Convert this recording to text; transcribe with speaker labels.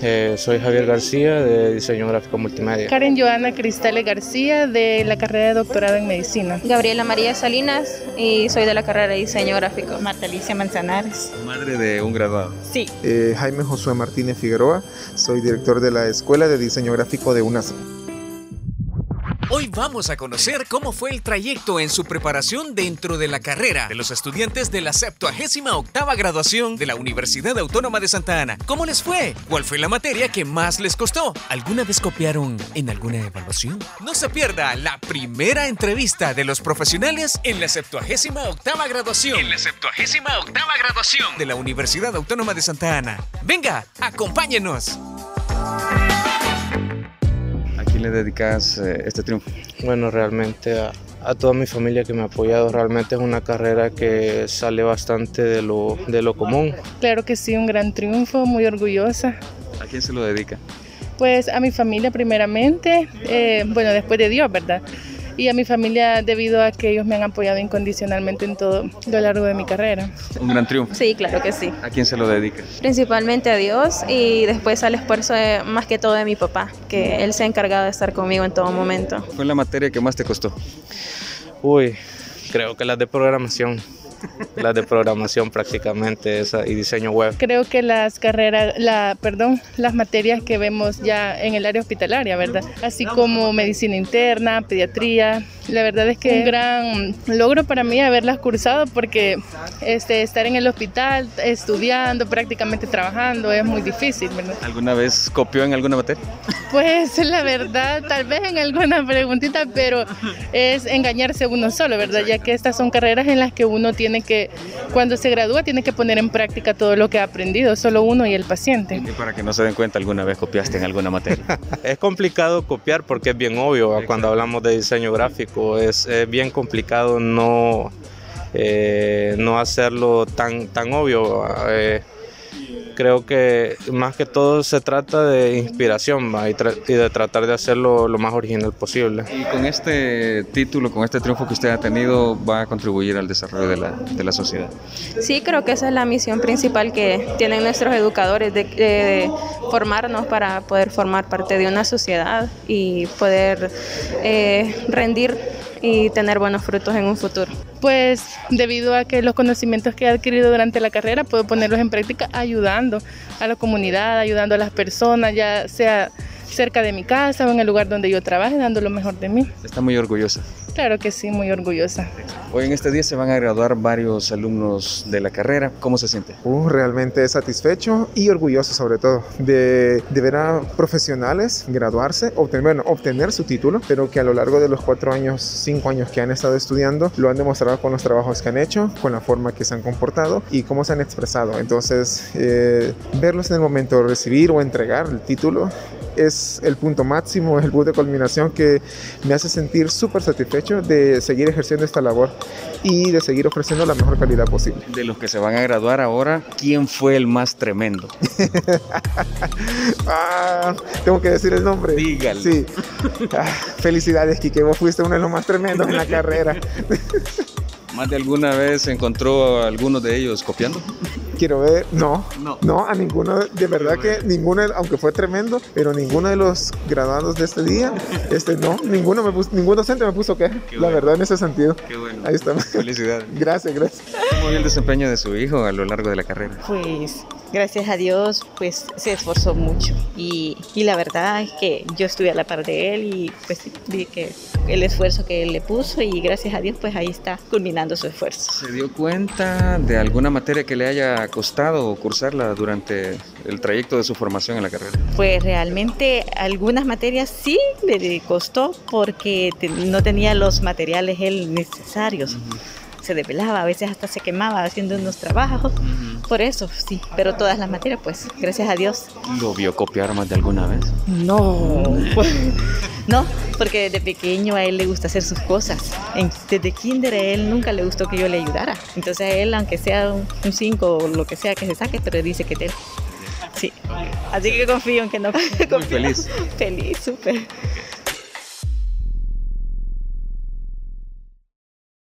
Speaker 1: Eh, soy Javier García de Diseño Gráfico Multimedia.
Speaker 2: Karen Joana Cristales García de la carrera de doctorado en Medicina.
Speaker 3: Gabriela María Salinas y soy de la carrera de Diseño Gráfico.
Speaker 4: Marta Alicia Manzanares.
Speaker 5: Madre de un graduado.
Speaker 4: Sí.
Speaker 6: Eh, Jaime Josué Martínez Figueroa, soy director de la Escuela de Diseño Gráfico de UNAS.
Speaker 7: Hoy vamos a conocer cómo fue el trayecto en su preparación dentro de la carrera de los estudiantes de la 78 graduación de la Universidad Autónoma de Santa Ana. ¿Cómo les fue? ¿Cuál fue la materia que más les costó? ¿Alguna vez copiaron en alguna evaluación? No se pierda la primera entrevista de los profesionales en la 78 graduación. En la 78 graduación de la Universidad Autónoma de Santa Ana. Venga, acompáñenos
Speaker 5: le dedicas eh, este triunfo?
Speaker 1: Bueno, realmente a, a, toda mi familia que me ha apoyado. Realmente es una carrera que sale bastante de lo, de lo común.
Speaker 2: Claro que sí, un gran triunfo, muy orgullosa.
Speaker 5: ¿A quién se lo dedica?
Speaker 2: Pues a mi familia primeramente, eh, bueno, después de Dios, ¿verdad? Y a mi familia debido a que ellos me han apoyado incondicionalmente en todo lo largo de mi carrera.
Speaker 5: Un gran triunfo.
Speaker 3: Sí, claro que sí.
Speaker 5: ¿A quién se lo dedica?
Speaker 3: Principalmente a Dios y después al esfuerzo de, más que todo de mi papá, que él se ha encargado de estar conmigo en todo momento.
Speaker 5: ¿Fue la materia que más te costó?
Speaker 1: Uy, creo que la de programación las de programación prácticamente esa, y diseño web.
Speaker 2: Creo que las carreras, la, perdón, las materias que vemos ya en el área hospitalaria, ¿verdad? Así como medicina interna, pediatría. La verdad es que un gran logro para mí haberlas cursado porque este, estar en el hospital estudiando, prácticamente trabajando es muy difícil, ¿verdad?
Speaker 5: ¿Alguna vez copió en alguna materia?
Speaker 2: Pues la verdad, tal vez en alguna preguntita, pero es engañarse uno solo, ¿verdad? Ya que estas son carreras en las que uno tiene tiene que, cuando se gradúa, tiene que poner en práctica todo lo que ha aprendido, solo uno y el paciente.
Speaker 5: Y para que no se den cuenta, ¿alguna vez copiaste en alguna materia?
Speaker 1: es complicado copiar porque es bien obvio, cuando hablamos de diseño gráfico, es, es bien complicado no, eh, no hacerlo tan, tan obvio. Eh, creo que más que todo se trata de inspiración y, de tratar de hacerlo lo más original posible.
Speaker 5: Y con este título, con este triunfo que usted ha tenido, va a contribuir al desarrollo de la, de la sociedad.
Speaker 3: Sí, creo que esa es la misión principal que tienen nuestros educadores, de, de formarnos para poder formar parte de una sociedad y poder eh, rendir y tener buenos frutos en un futuro.
Speaker 2: Pues debido a que los conocimientos que he adquirido durante la carrera puedo ponerlos en práctica ayudando a la comunidad, ayudando a las personas, ya sea cerca de mi casa o en el lugar donde yo trabaje, dando lo mejor de mí.
Speaker 5: Está muy orgullosa.
Speaker 2: Claro que sí, muy orgullosa.
Speaker 5: Hoy en este día se van a graduar varios alumnos de la carrera. ¿Cómo se siente?
Speaker 6: Uh, realmente satisfecho y orgulloso sobre todo de, de, ver a profesionales graduarse, obtener, bueno, obtener su título, pero que a lo largo de los cuatro años, cinco años que han estado estudiando, lo han demostrado con los trabajos que han hecho, con la forma que se han comportado y cómo se han expresado. Entonces, eh, verlos en el momento de recibir o entregar el título es el punto máximo, el punto de culminación que me hace sentir súper satisfecho de seguir ejerciendo esta labor y de seguir ofreciendo la mejor calidad posible.
Speaker 5: De los que se van a graduar ahora, ¿quién fue el más tremendo?
Speaker 6: ah, tengo que decir el nombre.
Speaker 5: Dígalo.
Speaker 6: Sí. Ah, felicidades, Kike, vos fuiste uno de los más tremendos en la carrera.
Speaker 5: ¿Más de alguna vez encontró a alguno de ellos copiando?
Speaker 6: Quiero ver, no, no, no, a ninguno, de verdad que ninguno, aunque fue tremendo, pero ninguno de los graduados de este día, este no, ninguno me puso, ningún docente me puso que, la verdad en ese sentido.
Speaker 5: Qué bueno.
Speaker 6: Ahí está.
Speaker 5: Felicidades.
Speaker 6: Gracias, gracias.
Speaker 5: ¿Cómo vio el desempeño de su hijo a lo largo de la carrera?
Speaker 4: Pues gracias a Dios, pues se esforzó mucho y, y, la verdad es que yo estuve a la par de él y pues vi que el esfuerzo que él le puso y gracias a Dios pues ahí está culminando su esfuerzo.
Speaker 5: ¿Se dio cuenta de alguna materia que le haya costado cursarla durante el trayecto de su formación en la carrera?
Speaker 4: Pues realmente algunas materias sí le costó porque no tenía los materiales él necesarios. Uh -huh se desvelaba, a veces hasta se quemaba haciendo unos trabajos. Por eso, sí. Pero todas las materias, pues, gracias a Dios.
Speaker 5: ¿Lo vio copiar más de alguna vez?
Speaker 4: No. no, porque desde pequeño a él le gusta hacer sus cosas. Desde kinder a él nunca le gustó que yo le ayudara. Entonces a él, aunque sea un 5 o lo que sea que se saque, pero dice que te... Sí. Así que confío en que no.
Speaker 5: Muy feliz.
Speaker 4: Feliz, súper.